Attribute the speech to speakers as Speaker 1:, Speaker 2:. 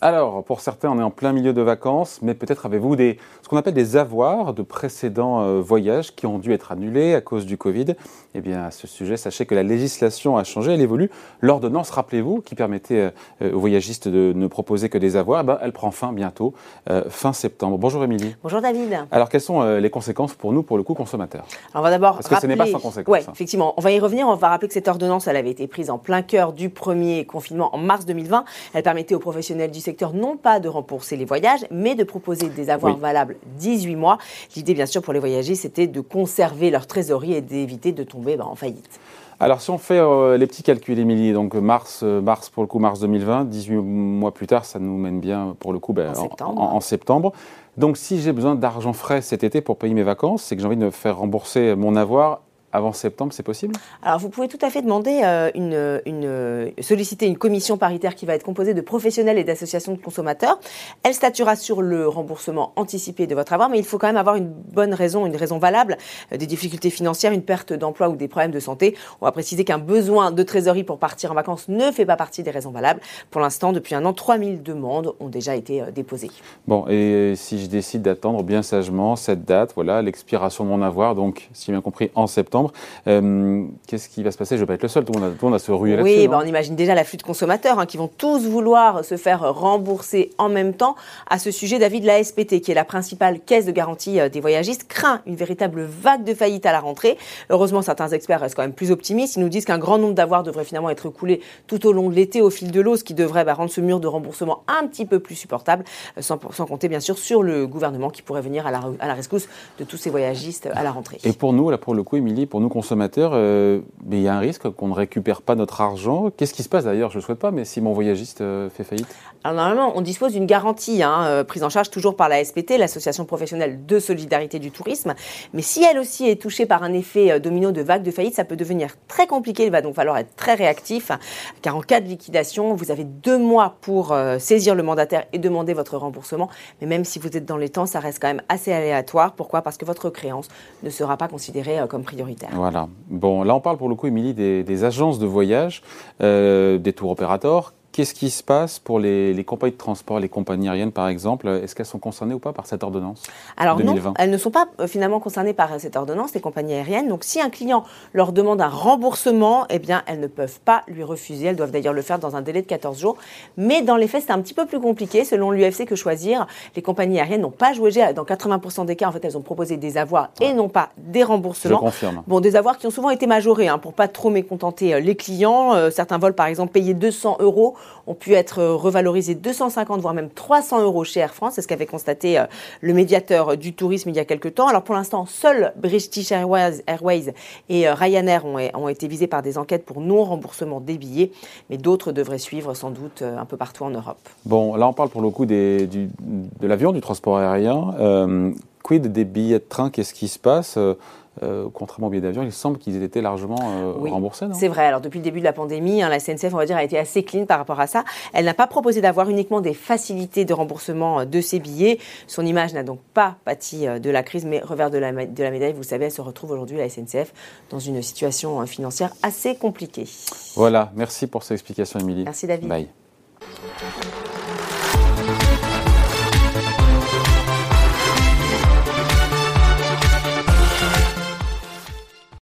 Speaker 1: Alors, pour certains, on est en plein milieu de vacances, mais peut-être avez-vous des, ce qu'on appelle des avoirs de précédents euh, voyages qui ont dû être annulés à cause du Covid. Eh bien, à ce sujet, sachez que la législation a changé, elle évolue. L'ordonnance, rappelez-vous, qui permettait euh, aux voyagistes de ne proposer que des avoirs, eh ben, elle prend fin bientôt, euh, fin septembre. Bonjour Émilie.
Speaker 2: Bonjour David.
Speaker 1: Alors, quelles sont les conséquences pour nous, pour le coup, consommateurs
Speaker 2: On va d'abord
Speaker 1: Parce que ce n'est pas sans conséquences.
Speaker 2: Oui, effectivement. On va y revenir. On va rappeler que cette ordonnance, elle avait été prise en plein cœur du premier confinement en mars 2020. Elle permettait aux professionnels du secteur non pas de rembourser les voyages, mais de proposer des avoirs valables 18 mois. L'idée, bien sûr, pour les voyagistes, c'était de conserver leur trésorerie et d'éviter de tomber bah, en faillite.
Speaker 1: Alors, si on fait euh, les petits calculs, Émilie, donc mars, euh, mars, pour le coup, mars 2020, 18 mois plus tard, ça nous mène bien, pour le coup, ben, en, septembre. Donc, si j'ai besoin d'argent frais cet été pour payer mes vacances, c'est que j'ai envie de me faire rembourser mon avoir avant septembre, c'est possible?
Speaker 2: Alors, vous pouvez tout à fait demander euh, une, une, solliciter une commission paritaire qui va être composée de professionnels et d'associations de consommateurs. Elle statuera sur le remboursement anticipé de votre avoir, mais il faut quand même avoir une bonne raison, une raison valable, euh, des difficultés financières, une perte d'emploi ou des problèmes de santé. On va préciser qu'un besoin de trésorerie pour partir en vacances ne fait pas partie des raisons valables. Pour l'instant, depuis un an, 3000 demandes ont déjà été euh, déposées.
Speaker 1: Bon, et si je décide d'attendre bien sagement cette date, voilà, l'expiration de mon avoir, donc, si j'ai bien compris, en septembre, euh, qu'est-ce qui va se passer? Je ne vais pas être le seul, tout le monde a, se ruer là-dessus.
Speaker 2: Oui, bah, on imagine déjà la flux de consommateurs hein, qui vont tous vouloir se faire rembourser en même temps. À ce sujet, David, la SPT, qui est la principale caisse de garantie euh, des voyagistes, craint une véritable vague de faillite à la rentrée. Heureusement, certains experts restent quand même plus optimistes. Ils nous disent qu'un grand nombre d'avoirs devraient finalement être coulés tout au long de l'été au fil de l'eau, ce qui devrait bah, rendre ce mur de remboursement un petit peu plus supportable, euh, sans, compter bien sûr sur le gouvernement qui pourrait venir à la, à la rescousse de tous ces voyagistes à la rentrée.
Speaker 1: Et pour nous, là, pour le coup, Émilie, pour nous consommateurs, euh, il y a un risque qu'on ne récupère pas notre argent. Qu'est-ce qui se passe d'ailleurs Je ne souhaite pas, mais si mon voyagiste euh, fait faillite
Speaker 2: Alors normalement, on dispose d'une garantie hein, euh, prise en charge toujours par la SPT, l'Association professionnelle de solidarité du tourisme. Mais si elle aussi est touchée par un effet domino de vague de faillite, ça peut devenir très compliqué. Il va donc falloir être très réactif, car en cas de liquidation, vous avez deux mois pour saisir le mandataire et demander votre remboursement. Mais même si vous êtes dans les temps, ça reste quand même assez aléatoire. Pourquoi? Parce que votre créance ne sera pas considérée comme prioritaire.
Speaker 1: Voilà. Bon, là, on parle pour le coup, Émilie, des, agences de voyage, euh, des tours opérateurs Qu'est-ce qui se passe pour les, compagnies de transport, les compagnies aériennes par exemple? Est-ce qu'elles sont concernées ou pas par cette ordonnance
Speaker 2: Alors non, elles ne sont pas euh, finalement concernées par cette ordonnance, les compagnies aériennes. Donc si un client leur demande un remboursement, eh bien elles ne peuvent pas lui refuser. Elles doivent d'ailleurs le faire dans un délai de 14 jours. Mais dans les faits, c'est un petit peu plus compliqué. Selon l'UFC que choisir, les compagnies aériennes n'ont pas joué Dans 80% des cas, en fait, elles ont proposé des avoirs et non pas des remboursements.
Speaker 1: Je confirme.
Speaker 2: Bon, des avoirs qui ont souvent été majorés hein, pour pas trop mécontenter euh, les clients. Euh, certains vols, par exemple, payés 200 euros ont pu être revalorisés 250 voire même 300 euros chez Air France. C'est ce qu'avait constaté euh, le médiateur du tourisme il y a quelques temps. Alors pour l'instant, seuls British Airways, et euh, Ryanair ont, été visés par des enquêtes pour non-remboursement des billets, mais d'autres devraient suivre sans doute euh, un peu partout en Europe.
Speaker 1: Bon, là on parle pour le coup de l'avion, du transport aérien. Quid des billets de train? Qu'est-ce qui se passe? Euh, contrairement aux billets d'avion, il semble qu'ils aient été largement euh, remboursés.
Speaker 2: C'est vrai. Alors depuis le début de la pandémie, hein, la SNCF, on va dire, a été assez clean par rapport à ça. Elle n'a pas proposé d'avoir uniquement des facilités de remboursement euh, de ses billets. Son image n'a donc pas pâti de la crise, mais revers de la, de la médaille, vous savez, elle se retrouve aujourd'hui, la SNCF, dans une situation financière assez compliquée.
Speaker 1: Voilà. Merci pour ces explications, Émilie.
Speaker 2: Merci, David.
Speaker 1: Bye.